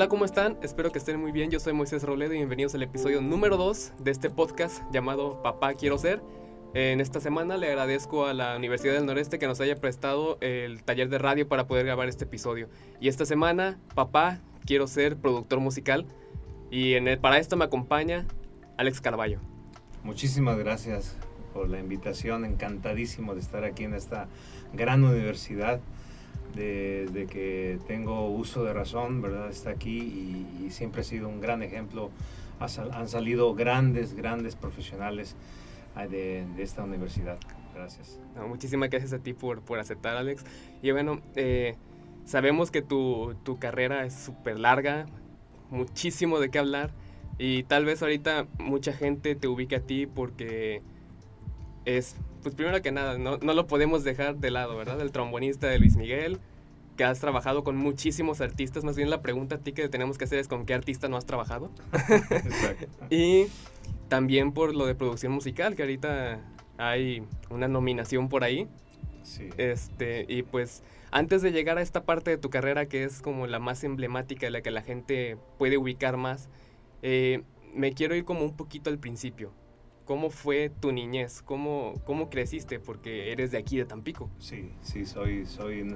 Hola, ¿cómo están? Espero que estén muy bien. Yo soy Moisés Roledo y bienvenidos al episodio número 2 de este podcast llamado Papá Quiero Ser. En esta semana le agradezco a la Universidad del Noreste que nos haya prestado el taller de radio para poder grabar este episodio. Y esta semana, papá, quiero ser productor musical. Y en el, para esto me acompaña Alex Carballo. Muchísimas gracias por la invitación. Encantadísimo de estar aquí en esta gran universidad desde que tengo uso de razón, ¿verdad? Está aquí y, siempre ha sido un gran ejemplo. han salido grandes, grandes profesionales ah, de, esta universidad. Gracias. muchísimas gracias a ti por, por aceptar, Alex. Y bueno, eh, sabemos que tu, tu carrera es súper larga, muchísimo de qué hablar. Y tal vez ahorita mucha gente te ubique a ti porque es, pues primero que nada, no, no, lo podemos dejar de lado, ¿verdad? El trombonista de Luis Miguel, que has trabajado con muchísimos artistas. Más bien la pregunta a ti que tenemos que hacer es con qué artista no has trabajado. y también por lo de producción musical, que ahorita hay una nominación por ahí. Sí. Este, y pues antes de llegar a esta parte de tu carrera que es como la más emblemática, de la que la gente puede ubicar más, eh, me quiero ir como un poquito al principio. ¿Cómo fue tu niñez? ¿Cómo, ¿Cómo creciste? Porque eres de aquí, de Tampico. Sí, sí, soy, soy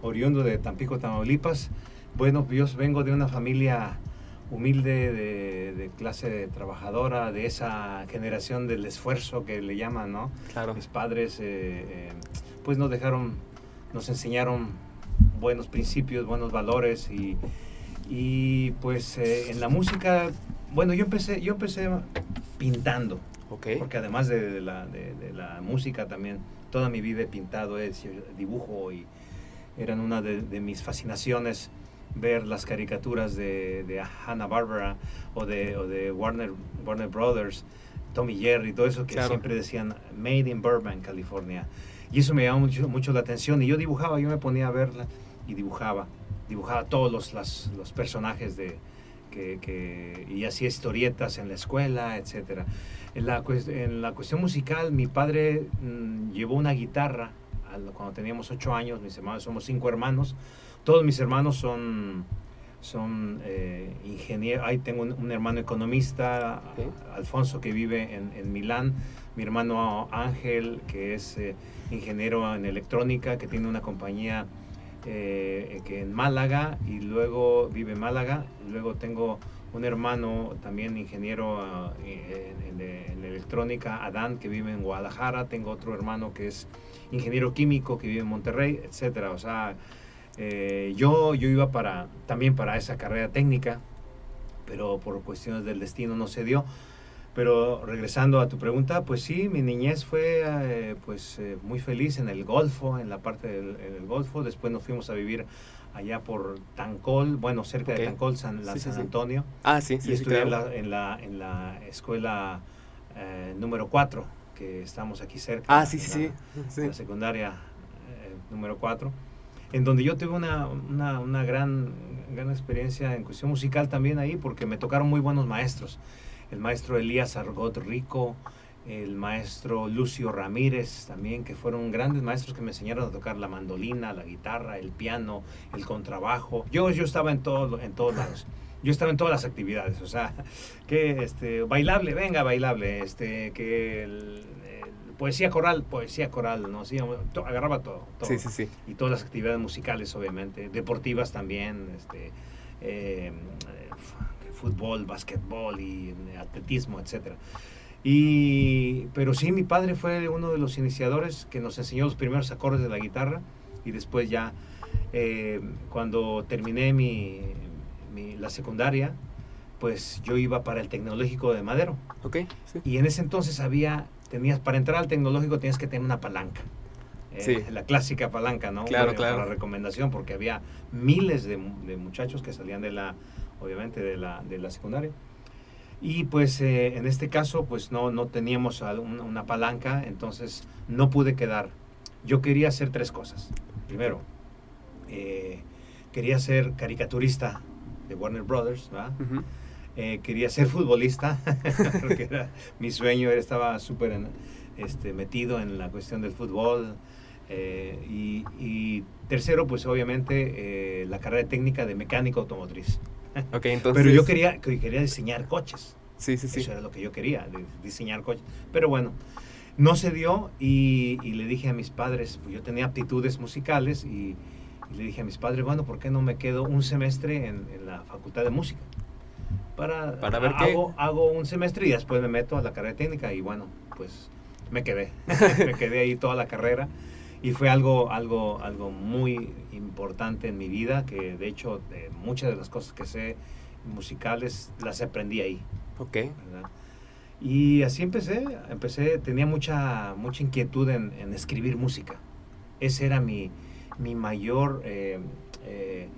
oriundo de Tampico, Tamaulipas. Bueno, yo vengo de una familia humilde, de, clase trabajadora, de esa generación del esfuerzo que le llaman, ¿no? Claro. Mis padres, eh, eh, pues nos dejaron, nos enseñaron buenos principios, buenos valores y, y pues eh, en la música, bueno, yo empecé, yo empecé pintando. Porque además de, la, de, la, música también, toda mi vida he pintado, he dibujo y eran una de, mis fascinaciones ver las caricaturas de, de Hanna-Barbera o de, o de Warner, Warner Brothers, Tommy Jerry, todo eso que siempre decían Made in Burbank, California. Y eso me llamó mucho, mucho la atención y yo dibujaba, yo me ponía a verla y dibujaba, dibujaba todos los, los personajes de, que, y hacía historietas en la escuela, etc. En la, en la cuestión musical, mi padre mm, llevó una guitarra cuando teníamos ocho años, mis hermanos, somos cinco hermanos, todos mis hermanos son, son eh, ingenieros, ahí tengo un, hermano economista, Alfonso, que vive en, en, Milán, mi hermano Ángel, que es eh, ingeniero en electrónica, que tiene una compañía eh, que en Málaga y luego vive en Málaga. Luego tengo un hermano también ingeniero ah, en, electrónica, Adán, que vive en Guadalajara. Tengo otro hermano que es ingeniero químico que vive en Monterrey, etcétera. O sea, eh, yo, yo iba para, también para esa carrera técnica, pero por cuestiones del destino no se dio. Pero regresando a tu pregunta, pues sí, mi niñez fue eh, pues muy feliz en el Golfo, en la parte del, Golfo. Después nos fuimos a vivir allá por Tancol, bueno, cerca de Tancol, San, San Antonio. Ah, sí, sí. Y estudié en, la, en, la, escuela eh, número 4, que estamos aquí cerca. Ah, sí, sí, sí. La secundaria número 4 en donde yo tuve una, una, una, gran, gran experiencia en cuestión musical también ahí, porque me tocaron muy buenos maestros el maestro Elías Argot Rico, el maestro Lucio Ramírez también, que fueron grandes maestros que me enseñaron a tocar la mandolina, la guitarra, el piano, el contrabajo. Yo, yo estaba en, todo, en todos lados. Yo estaba en todas las actividades, o sea, que este, bailable, venga, bailable, este, que poesía coral, poesía coral, ¿no? Sí, agarraba todo, todo, Sí, sí, sí. Y todas las actividades musicales, obviamente, deportivas también, este, eh, fútbol, básquetbol y atletismo, etc. Y, pero sí, mi padre fue uno de los iniciadores que nos enseñó los primeros acordes de la guitarra y después ya eh, cuando terminé mi, la secundaria, pues yo iba para el tecnológico de Madero. Okay, Y en ese entonces había, tenías, para entrar al tecnológico tenías que tener una palanca. Eh, la clásica palanca, ¿no? Claro, claro. Para recomendación, porque había miles de, de muchachos que salían de la obviamente de la, de la secundaria. Y pues eh, en este caso pues no, no teníamos una, palanca, entonces no pude quedar. Yo quería hacer tres cosas. Primero, eh, quería ser caricaturista de Warner Brothers, eh, quería ser futbolista, porque era, mi sueño estaba súper este, metido en la cuestión del fútbol. y, y, tercero, pues obviamente la carrera técnica de mecánico automotriz. Ok, entonces... Pero yo quería, quería diseñar coches. Sí, sí, sí. Eso era lo que yo quería, diseñar coches. Pero bueno, no se dio y, le dije a mis padres, pues yo tenía aptitudes musicales y, le dije a mis padres, bueno, ¿por qué no me quedo un semestre en, la facultad de música? Para, para ver hago, qué. Hago un semestre y después me meto a la carrera técnica y bueno, pues me quedé. me quedé ahí toda la carrera y fue algo, algo, algo muy importante en mi vida, que de hecho de muchas de las cosas que sé musicales las aprendí ahí. Ok. ¿verdad? Y así empecé, empecé, tenía mucha, mucha inquietud en, escribir música. Ese era mi, mi mayor... Eh, eh,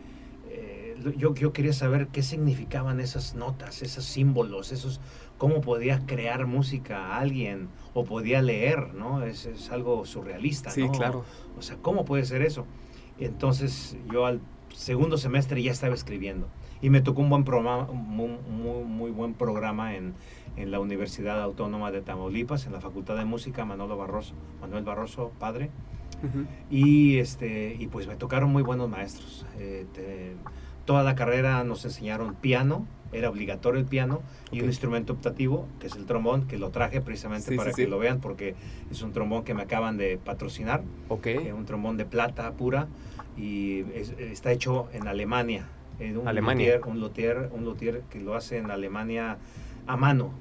eh, yo, yo quería saber qué significaban esas notas, esos símbolos, esos, cómo podía crear música a alguien o podía leer, ¿no? Es, es algo surrealista, sí, claro. O sea, ¿cómo puede ser eso? Entonces yo al segundo semestre ya estaba escribiendo y me tocó un buen programa, muy, muy, buen programa en, en, la Universidad Autónoma de Tamaulipas, en la Facultad de Música Manolo Barroso, Manuel Barroso, padre. Y este y pues me tocaron muy buenos maestros. Eh, toda la carrera nos enseñaron piano, era obligatorio el piano y un instrumento optativo, que es el trombón, que lo traje precisamente para que lo vean porque es un trombón que me acaban de patrocinar. Ok. Eh, un trombón de plata pura y está hecho en Alemania. un Alemania. Luthier, un, luthier, un luthier que lo hace en Alemania a mano,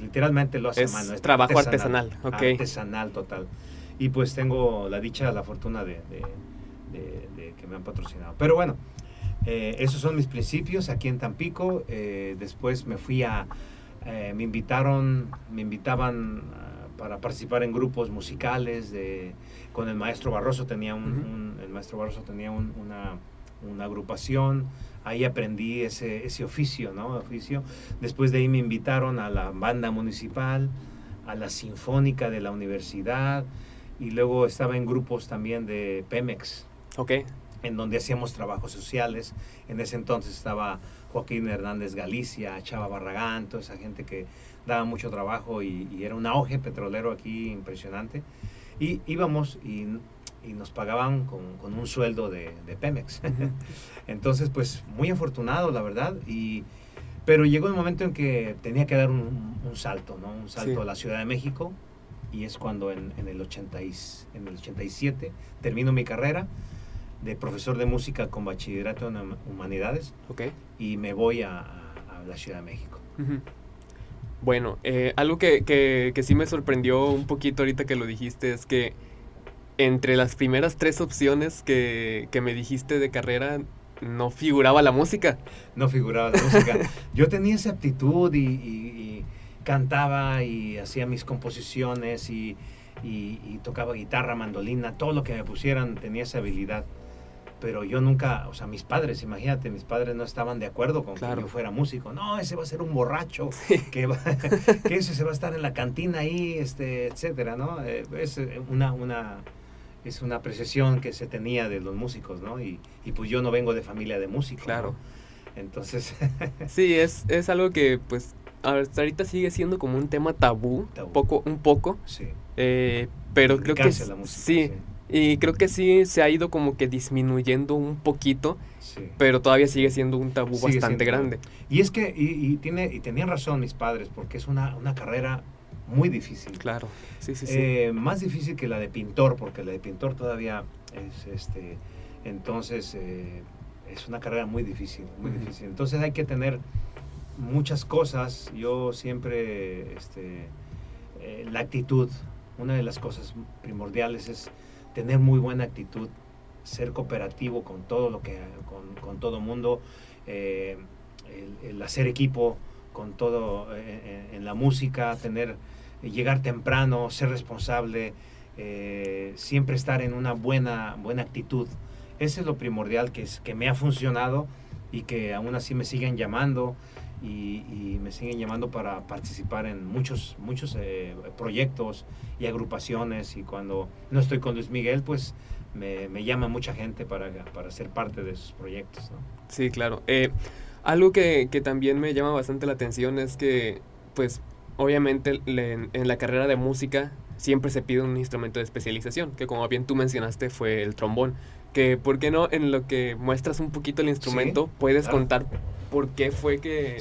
literalmente lo hace a mano. Es trabajo artesanal, artesanal, artesanal total. Y pues tengo la dicha, la fortuna de, de que me han patrocinado. Pero bueno, eh, esos son mis principios aquí en Tampico. Eh, después me fui a, eh, me invitaron, me invitaban ah, para participar en grupos musicales de, con el maestro Barroso tenía un, el maestro Barroso tenía una, una, agrupación. Ahí aprendí ese, ese oficio, ¿no? Oficio. Después de ahí me invitaron a la banda municipal, a la sinfónica de la universidad y luego estaba en grupos también de Pemex. Ok en donde hacíamos trabajos sociales. En ese entonces estaba Joaquín Hernández Galicia, Chava Barragán, toda esa gente que daba mucho trabajo y, era un auge petrolero aquí impresionante. Y íbamos y, nos pagaban con, un sueldo de, Pemex. entonces, pues muy afortunado, la verdad. Y, pero llegó el momento en que tenía que dar un, salto, ¿no? Un salto a la Ciudad de México. Y es cuando en, el 80 en el 87 termino mi carrera de profesor de música con bachillerato en humanidades. Okay. Y me voy a, la Ciudad de México. Bueno, eh, algo que, que, sí me sorprendió un poquito ahorita que lo dijiste es que entre las primeras tres opciones que, que me dijiste de carrera no figuraba la música. No figuraba la música. Yo tenía esa aptitud y, cantaba y hacía mis composiciones y, y, tocaba guitarra, mandolina, todo lo que me pusieran tenía esa habilidad pero yo nunca, o sea, mis padres, imagínate, mis padres no estaban de acuerdo con que yo fuera músico. No, ese va a ser un borracho, que, que ese se va a estar en la cantina ahí, este, etcétera, ¿no? Eh, es eh, una, una, es una apreciación que se tenía de los músicos, ¿no? Y, y pues yo no vengo de familia de músicos. Claro. Entonces. sí, es, es algo que, pues, ahorita sigue siendo como un tema tabú, poco, un poco. Sí. Eh, pero creo que sí, sí y creo que sí se ha ido como que disminuyendo un poquito, pero todavía sigue siendo un tabú bastante grande. Y es que, y, tiene, y tenían razón mis padres, porque es una, una carrera muy difícil. Claro, sí, sí, sí. Eh, más difícil que la de pintor, porque la de pintor todavía es, este, entonces, eh, es una carrera muy difícil, muy difícil. Entonces hay que tener muchas cosas. Yo siempre, este, eh, la actitud, una de las cosas primordiales es tener muy buena actitud, ser cooperativo con todo lo que, con, todo mundo, eh, el, hacer equipo con todo eh, en, la música, tener, llegar temprano, ser responsable, eh, siempre estar en una buena, buena actitud. Ese es lo primordial que, es, que me ha funcionado y que aún así me siguen llamando y, me siguen llamando para participar en muchos, muchos eh, proyectos y agrupaciones y cuando no estoy con Luis Miguel, pues me, me llama mucha gente para, para ser parte de esos proyectos. ¿no? Sí, claro. Eh, algo que, que, también me llama bastante la atención es que, pues, obviamente en, en la carrera de música siempre se pide un instrumento de especialización, que como bien tú mencionaste fue el trombón. que, ¿por qué no? En lo que muestras un poquito el instrumento, puedes contar por qué fue que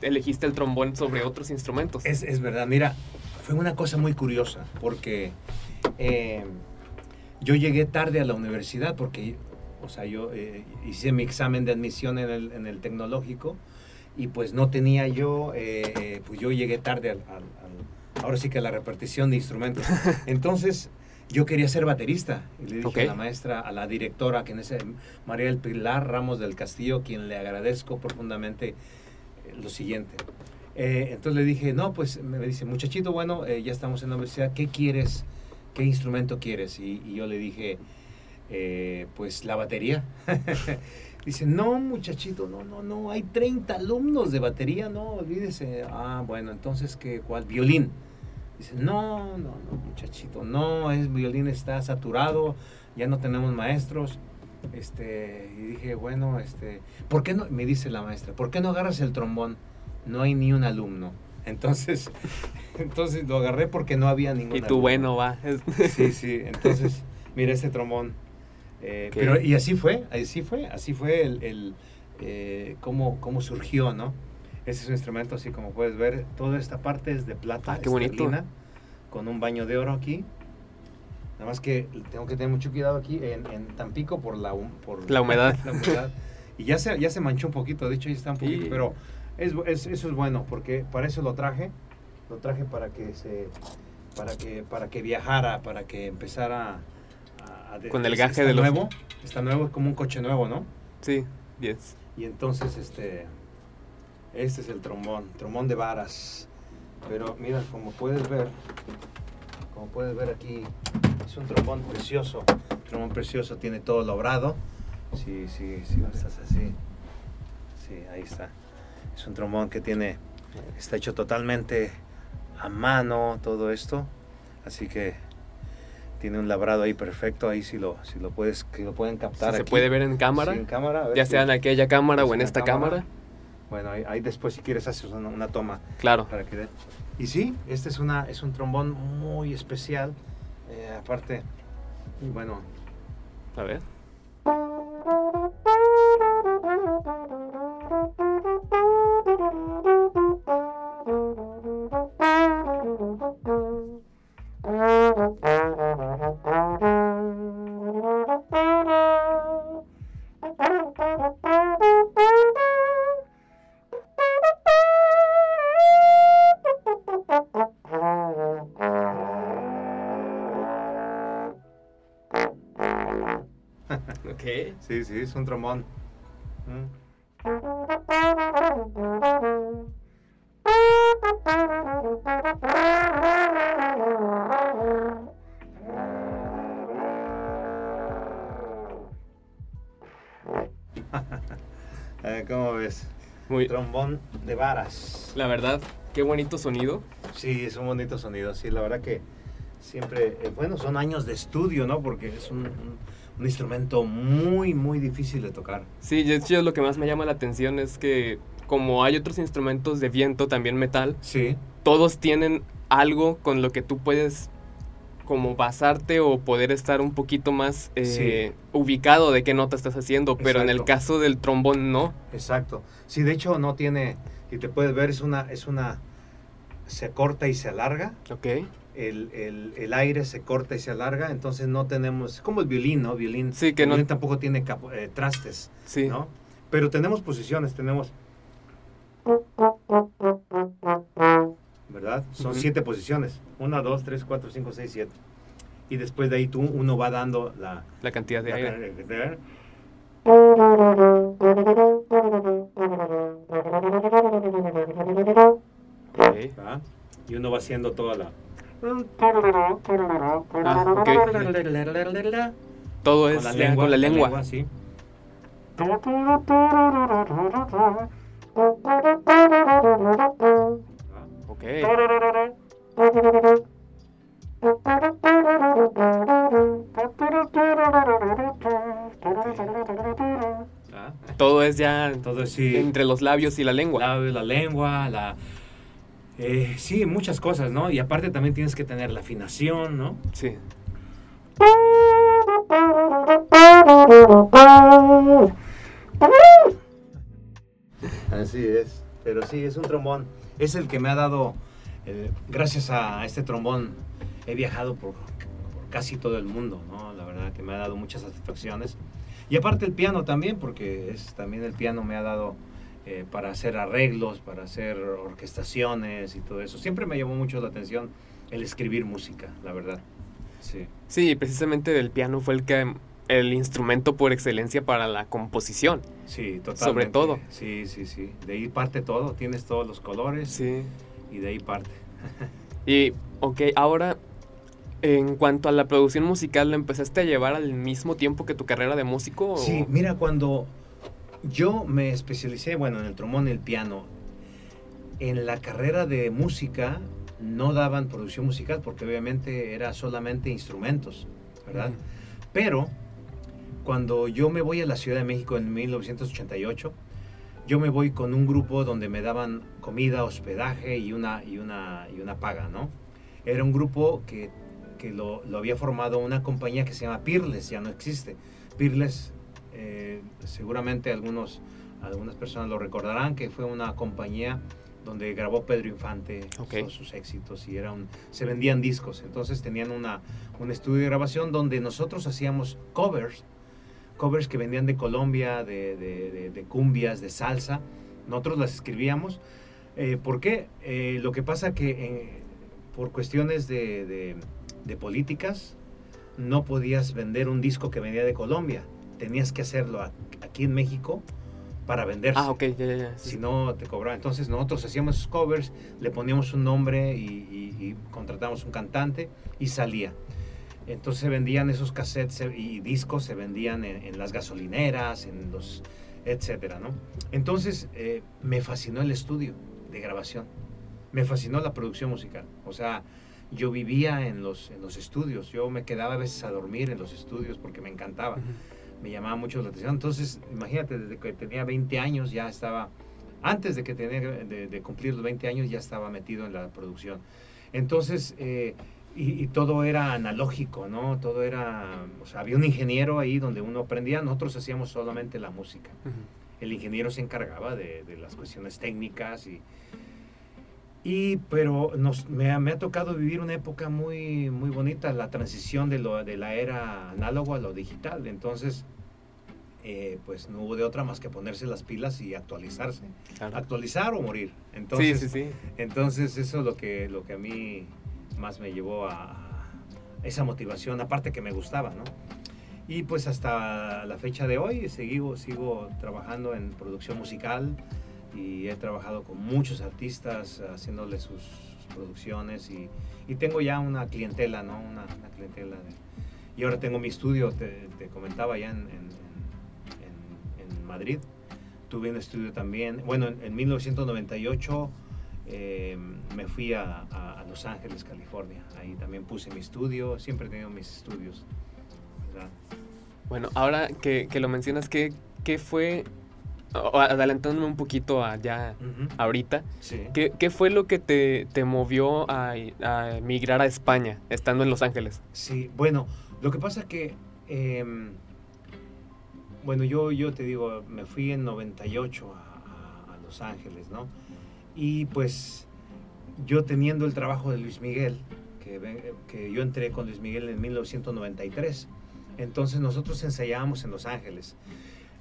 elegiste el trombón sobre otros instrumentos. Es, es, verdad, mira, fue una cosa muy curiosa, porque eh, yo llegué tarde a la universidad, porque, o sea, yo eh, hice mi examen de admisión en el, en el tecnológico y pues no tenía yo, eh, pues yo llegué tarde al, ahora sí que a la repartición de instrumentos. Entonces, yo quería ser baterista. Y le dije a la maestra, a la directora, que en ese, María del Pilar Ramos del Castillo, quien le agradezco profundamente eh, lo siguiente. Eh, entonces le dije, no, pues me dice, muchachito, bueno, eh, ya estamos en la universidad, ¿qué quieres? ¿Qué instrumento quieres? Y, y yo le dije, pues la batería. dice, no, muchachito, no, no, no, hay 30 alumnos de batería, no, olvídese. Ah, bueno, entonces, ¿qué, ¿cuál? Violín. Dice, no, no, no, muchachito, no, el violín está saturado, ya no tenemos maestros. Este, y dije, bueno, este, ¿por qué no? Me dice la maestra, ¿por qué no agarras el trombón? No hay ni un alumno. Entonces, entonces lo agarré porque no había ningún Y tú, bueno, va. Sí, sí, entonces, mira este trombón. Eh, pero, y así fue, así fue, así fue el, el eh, cómo, cómo surgió, ¿no? Ese es un instrumento así como puedes ver. Toda esta parte es de plata. Ah, qué bonito. Con un baño de oro aquí. Nada más que tengo que tener mucho cuidado aquí en, Tampico por la, por la humedad. Y ya se, ya se manchó un poquito, de hecho ya está un poquito, pero es, eso es bueno porque para eso lo traje. Lo traje para que se para que para que viajara, para que empezara a, con el gaje de nuevo, está nuevo es como un coche nuevo, ¿no? Sí, yes. Y entonces este este es el trombón, trombón de varas. Pero mira, como puedes ver, como puedes ver aquí, es un trombón precioso. trombón precioso, tiene todo logrado. Sí, sí, sí, estás así. Sí, ahí está. Es un trombón que tiene, está hecho totalmente a mano, todo esto. Así que tiene un labrado ahí perfecto. Ahí si lo, si lo puedes, que lo pueden captar. ¿Se puede ver en cámara? en cámara. Ya sea en aquella cámara o en esta cámara. Bueno, ahí, después si quieres haces una, toma. Claro. Para que Y sí, este es, una, es un trombón muy especial. Eh, aparte, y bueno. A ver. Sí, sí, es un trombón. Mm. ¿Cómo ves? Muy... Trombón de varas. La verdad, qué bonito sonido. Sí, es un bonito sonido. Sí, la verdad que siempre, eh, bueno, son años de estudio, ¿no? Porque es un un instrumento muy, muy difícil de tocar. Sí, de hecho lo que más me llama la atención es que como hay otros instrumentos de viento, también metal, sí. todos tienen algo con lo que tú puedes como basarte o poder estar un poquito más eh, ubicado de qué nota estás haciendo, pero en el caso del trombón no. Exacto. Sí, de hecho no tiene, y te puedes ver, es una, es una, se corta y se alarga. Ok el, aire se corta y se alarga, entonces no tenemos, como el violín, ¿no? Violín, sí, que el violín tampoco tiene eh, trastes, sí. ¿no? Pero tenemos posiciones, tenemos... ¿Verdad? Son siete posiciones. Una, dos, tres, cuatro, cinco, seis, siete. Y después de ahí tú, uno va dando la... La cantidad de aire. y uno va haciendo toda la... Ah, okay. Todo es con la lengua. Con la lengua. La lengua sí. Okay. Todo es ya todo es, sí. entre los labios y la lengua. La, lengua, la, eh, sí, muchas cosas, ¿no? Y aparte también tienes que tener la afinación, ¿no? Sí. Así es, pero sí, es un trombón. Es el que me ha dado, eh, gracias a este trombón, he viajado por, por casi todo el mundo, ¿no? La verdad que me ha dado muchas satisfacciones. Y aparte el piano también, porque es, también el piano me ha dado eh, para hacer arreglos, para hacer orquestaciones y todo eso. Siempre me llamó mucho la atención el escribir música, la verdad. Sí. Sí, precisamente el piano fue el que el instrumento por excelencia para la composición. Sí, totalmente. Sobre todo. Sí, sí, sí. De ahí parte todo. Tienes todos los colores. Sí. Y de ahí parte. y, ok, ahora, en cuanto a la producción musical, ¿la empezaste a llevar al mismo tiempo que tu carrera de músico? Sí, mira, cuando yo me especialicé, bueno, en el trombón y el piano, en la carrera de música no daban producción musical porque obviamente era solamente instrumentos, ¿verdad? Pero cuando yo me voy a la Ciudad de México en 1988, yo me voy con un grupo donde me daban comida, hospedaje y una, y una, y una paga, ¿no? Era un grupo que, que lo, lo, había formado una compañía que se llama Pirles, ya no existe. Pirles, eh, seguramente algunos, algunas personas lo recordarán, que fue una compañía donde grabó Pedro Infante okay. sus éxitos y era un, se vendían discos. Entonces tenían una, un estudio de grabación donde nosotros hacíamos covers, covers que vendían de Colombia, de, de, de, cumbias, de salsa. Nosotros las escribíamos. Eh, ¿Por qué? Eh, lo que pasa que eh, por cuestiones de, políticas no podías vender un disco que venía de Colombia. Tenías que hacerlo aquí en México para venderse. Ah, ok, ya, ya, ya. Si no, te cobraban. Entonces nosotros hacíamos esos covers, le poníamos un nombre y, y, y contratamos un cantante y salía. Entonces se vendían esos cassettes y discos, se vendían en, en las gasolineras, en los, etcétera, ¿no? Entonces eh, me fascinó el estudio de grabación, me fascinó la producción musical. O sea, yo vivía en los, en los estudios, yo me quedaba a veces a dormir en los estudios porque me encantaba. Uh -huh me llamaba mucho la atención. Entonces, imagínate, desde que tenía 20 años ya estaba, antes de que tenía de, de cumplir los 20 años ya estaba metido en la producción. Entonces, eh, y, y, todo era analógico, ¿no? Todo era, o sea, había un ingeniero ahí donde uno aprendía, nosotros hacíamos solamente la música. Uh -huh. El ingeniero se encargaba de, de las cuestiones técnicas y, y, pero nos, me, me, ha tocado vivir una época muy, muy bonita, la transición de, lo, de la era análogo a lo digital. Entonces, eh, pues no hubo de otra más que ponerse las pilas y actualizarse. Claro. Actualizar o morir. Entonces, sí, sí, sí. entonces eso es lo que, lo que a mí más me llevó a, a esa motivación, aparte que me gustaba, ¿no? Y pues hasta la fecha de hoy sigo, sigo trabajando en producción musical, y he trabajado con muchos artistas haciéndole sus, sus producciones y, y, tengo ya una clientela, ¿no? Una, una clientela de, y ahora tengo mi estudio, te, te comentaba ya en, en, en, en, Madrid. Tuve un estudio también, bueno, en, 1998 eh, me fui a, a, a, Los Ángeles, California. Ahí también puse mi estudio, siempre he tenido mis estudios. ¿verdad? Bueno, ahora que, que lo mencionas, ¿qué, ¿qué fue adelantándome un poquito a ya uh -huh. ahorita, sí. ¿qué, ¿qué, fue lo que te, te movió a, a, emigrar a España, estando en Los Ángeles? Sí, bueno, lo que pasa que, eh, bueno, yo, yo te digo, me fui en 98 a, a, Los Ángeles, ¿no? Y pues yo teniendo el trabajo de Luis Miguel, que, que yo entré con Luis Miguel en 1993, entonces nosotros ensayábamos en Los Ángeles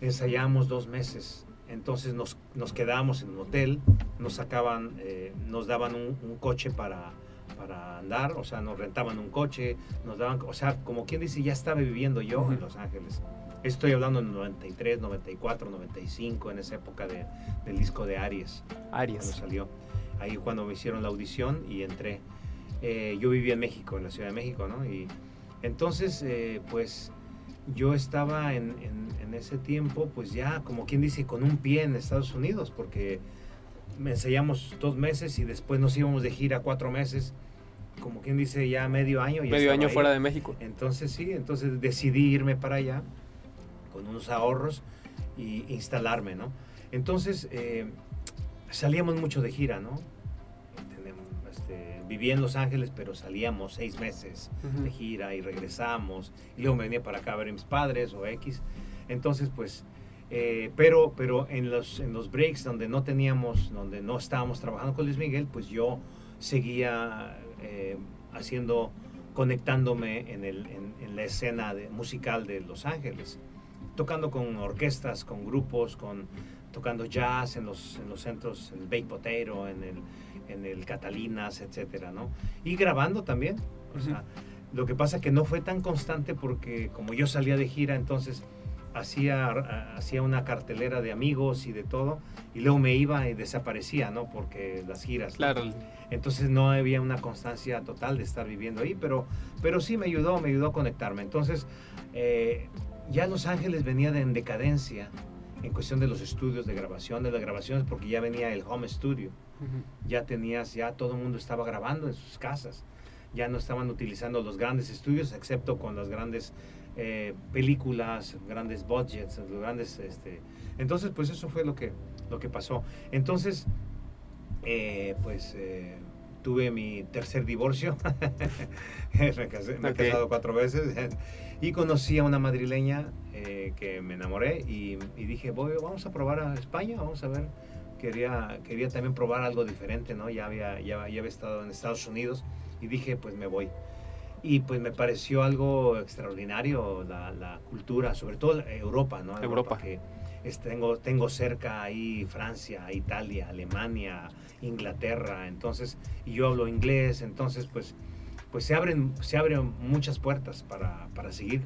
ensayamos dos meses. Entonces nos, nos quedábamos en un hotel, nos sacaban, eh, nos daban un, un, coche para, para andar, o sea, nos rentaban un coche, nos daban, o sea, como quien dice, ya estaba viviendo yo uh -huh. en Los Ángeles. Estoy hablando en 93, 94, 95, en esa época de, del disco de Aries. Aries. Cuando salió. Ahí cuando me hicieron la audición y entré. Eh, yo vivía en México, en la Ciudad de México, ¿no? Y entonces, eh, pues yo estaba en, en, en, ese tiempo, pues ya, como quien dice, con un pie en Estados Unidos, porque me ensayamos dos meses y después nos íbamos de gira cuatro meses, como quien dice, ya medio año. medio año ahí. fuera de México. Entonces sí, entonces decidí irme para allá con unos ahorros y instalarme, ¿no? Entonces eh, salíamos mucho de gira, ¿no? Vivía en Los Ángeles, pero salíamos seis meses de gira y regresamos. Y luego me venía para acá a ver a mis padres o X. Entonces, pues, eh, pero, pero en, los, en los breaks donde no teníamos, donde no estábamos trabajando con Luis Miguel, pues yo seguía eh, haciendo, conectándome en, el, en, la escena de, musical de Los Ángeles, tocando con orquestas, con grupos, con, tocando jazz en los, en los centros, en el Baked Potato, en el, en el Catalinas, etcétera, ¿no? Y grabando también. O sea, lo que pasa que no fue tan constante porque como yo salía de gira, entonces hacía, hacía una cartelera de amigos y de todo, y luego me iba y desaparecía, ¿no? Porque las giras. Claro. Entonces no había una constancia total de estar viviendo ahí, pero, pero sí me ayudó, me ayudó a conectarme. Entonces, eh, ya Los Ángeles venía de, en decadencia en cuestión de los estudios de grabación, de las grabaciones, porque ya venía el home studio. Ya tenías, ya todo el mundo estaba grabando en sus casas. Ya no estaban utilizando los grandes estudios, excepto con las grandes eh, películas, grandes budgets, grandes, este, entonces pues eso fue lo que, lo que pasó. Entonces, eh, pues eh, tuve mi tercer divorcio, me, he casado cuatro veces y conocí a una madrileña que me enamoré y, dije, Voy, vamos a probar a España, vamos a ver. Quería, quería también probar algo diferente, ¿no? Ya había, ya, ya había estado en Estados Unidos y dije, pues me voy y pues me pareció algo extraordinario la, la cultura, sobre todo Europa, ¿no? Europa. Que tengo, tengo cerca ahí Francia, Italia, Alemania, Inglaterra, entonces, y yo hablo inglés, entonces pues, pues se, abren, se abren muchas puertas para, para seguir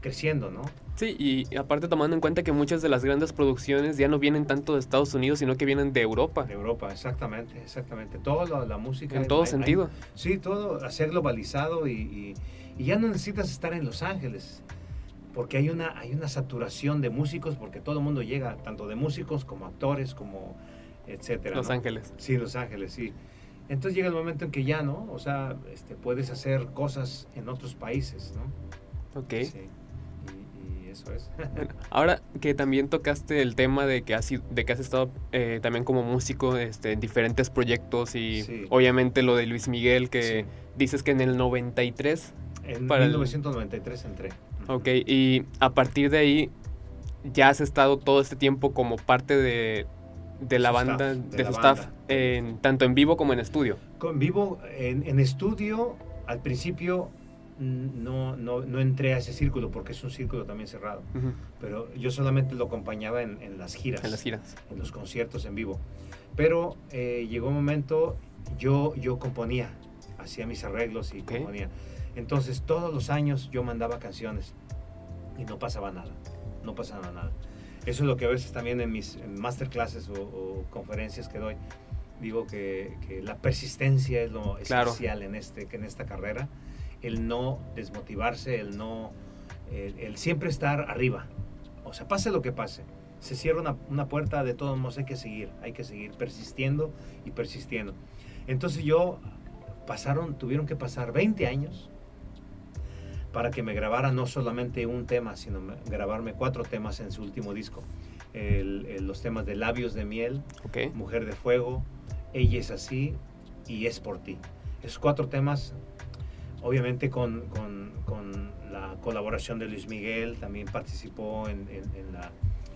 creciendo, ¿no? Sí, y aparte tomando en cuenta que muchas de las grandes producciones ya no vienen tanto de Estados Unidos, sino que vienen de Europa. De Europa, exactamente, exactamente. Toda la, música. En todo sentido. sí, todo, hacer globalizado y, y, ya no necesitas estar en Los Ángeles, porque hay una, hay una saturación de músicos, porque todo el mundo llega, tanto de músicos como actores, como etcétera. Los Ángeles. Sí, Los Ángeles, sí. Entonces llega el momento en que ya, ¿no? O sea, este, puedes hacer cosas en otros países, ¿no? Ok. Sí eso es. ahora que también tocaste el tema de que has, de que has estado eh, también como músico este, en diferentes proyectos y obviamente lo de Luis Miguel que dices que en el 93... En 1993 entré. Ok, y a partir de ahí ya has estado todo este tiempo como parte de, de la banda, de, su staff, en, tanto en vivo como en estudio. Con vivo, en, en estudio, al principio no, no, no, entré a ese círculo porque es un círculo también cerrado. Pero yo solamente lo acompañaba en, en, las giras. En las giras. En los conciertos en vivo. Pero eh, llegó un momento, yo, yo componía, hacía mis arreglos y componía. Entonces todos los años yo mandaba canciones y no pasaba nada. No pasaba nada. Eso es lo que a veces también en mis masterclasses o, conferencias que doy, digo que, que la persistencia es lo esencial en, este, en esta carrera el no desmotivarse, el no, el, siempre estar arriba. O sea, pase lo que pase, se cierra una, puerta, de todos modos hay que seguir, hay que seguir persistiendo y persistiendo. Entonces yo, pasaron, tuvieron que pasar 20 años para que me grabara no solamente un tema, sino grabarme cuatro temas en su último disco. los temas de Labios de Miel, Mujer de Fuego, Ella es así y Es por ti. Esos cuatro temas obviamente con, con, con, la colaboración de Luis Miguel, también participó en, en, la,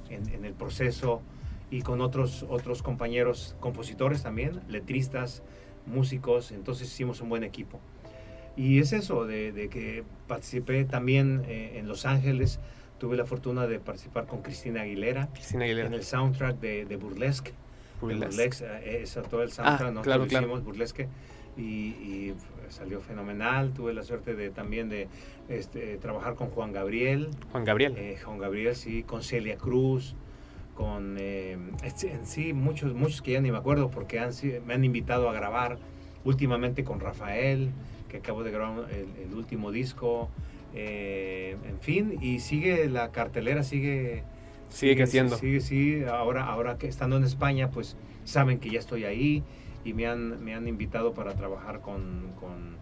en, el proceso y con otros, otros compañeros compositores también, letristas, músicos, entonces hicimos un buen equipo. Y es eso, de, de que participé también eh, en Los Ángeles, tuve la fortuna de participar con Cristina Aguilera, Cristina Aguilera. en el soundtrack de, de Burlesque. Burlesque, eh, todo el soundtrack, ah, claro, claro. hicimos Burlesque y, y salió fenomenal. Tuve la suerte de también de este, trabajar con Juan Gabriel. Juan Gabriel. Eh, Juan Gabriel, sí, con Celia Cruz, con eh, en sí muchos, muchos que ya ni me acuerdo porque han, me han invitado a grabar últimamente con Rafael, que acabo de grabar el, último disco. Eh, en fin, y sigue la cartelera, sigue... Sigue creciendo. Sí, ahora, ahora que estando en España, pues saben que ya estoy ahí y me han, me han invitado para trabajar con, con,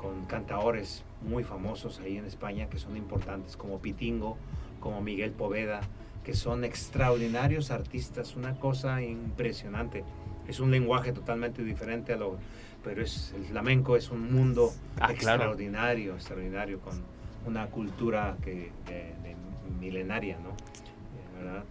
con cantaores muy famosos ahí en España que son importantes, como Pitingo, como Miguel Poveda, que son extraordinarios artistas, una cosa impresionante. Es un lenguaje totalmente diferente a lo, pero es el flamenco es un mundo Ah, claro. extraordinario, extraordinario con una cultura que de- de milenaria, ¿no? Eh, ¿Verdad?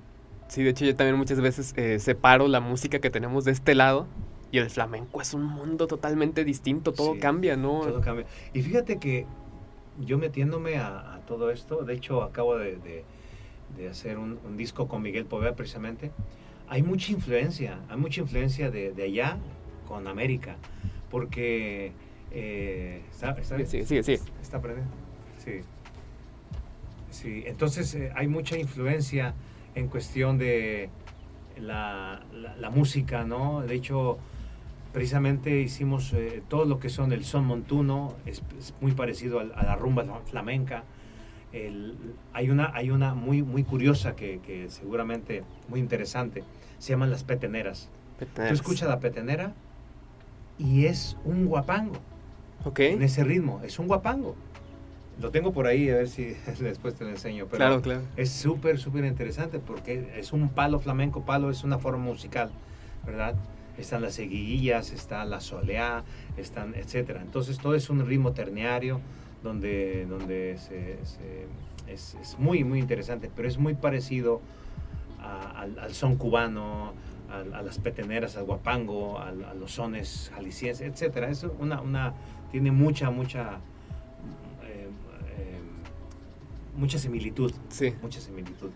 Sí, de hecho yo también muchas veces eh, separo la música que tenemos de este lado y el flamenco es un mundo totalmente distinto, todo Sí, cambia, ¿no? Todo cambia. Y fíjate que yo metiéndome a, a todo esto, de hecho acabo de, de- de hacer un, un disco con Miguel Poveda precisamente, hay mucha influencia, hay mucha influencia de, de allá con América, porque... Eh, ¿está? Sí, sí, sí. ¿Está prendido? Sí. Sí, entonces eh, hay mucha influencia en cuestión de la, la- la música, ¿no? De hecho, precisamente hicimos eh, todo lo que son el son montuno, es, es muy parecido a, la rumba flamenca. El- hay, una, hay una muy, muy curiosa que, que seguramente muy interesante, se llaman las peteneras. Tú escuchas la petenera y es un guapango Ok, en ese ritmo. Es un guapango. Lo tengo por ahí, a ver si después te lo enseño. Pero claro, claro. es súper, súper interesante porque es un palo flamenco. Palo es una forma musical, ¿verdad? Están las seguillas, está la soleá, están, etcétera. Entonces todo es un ritmo terniario donde, donde se- se- es, es muy, muy interesante, pero es muy parecido a- al, al son cubano, a, a las peteneras, al guapango, a, los sones jaliscienses. Es una, una, tiene mucha, mucha, eh, eh, mucha similitud, Sí. mucha similitud.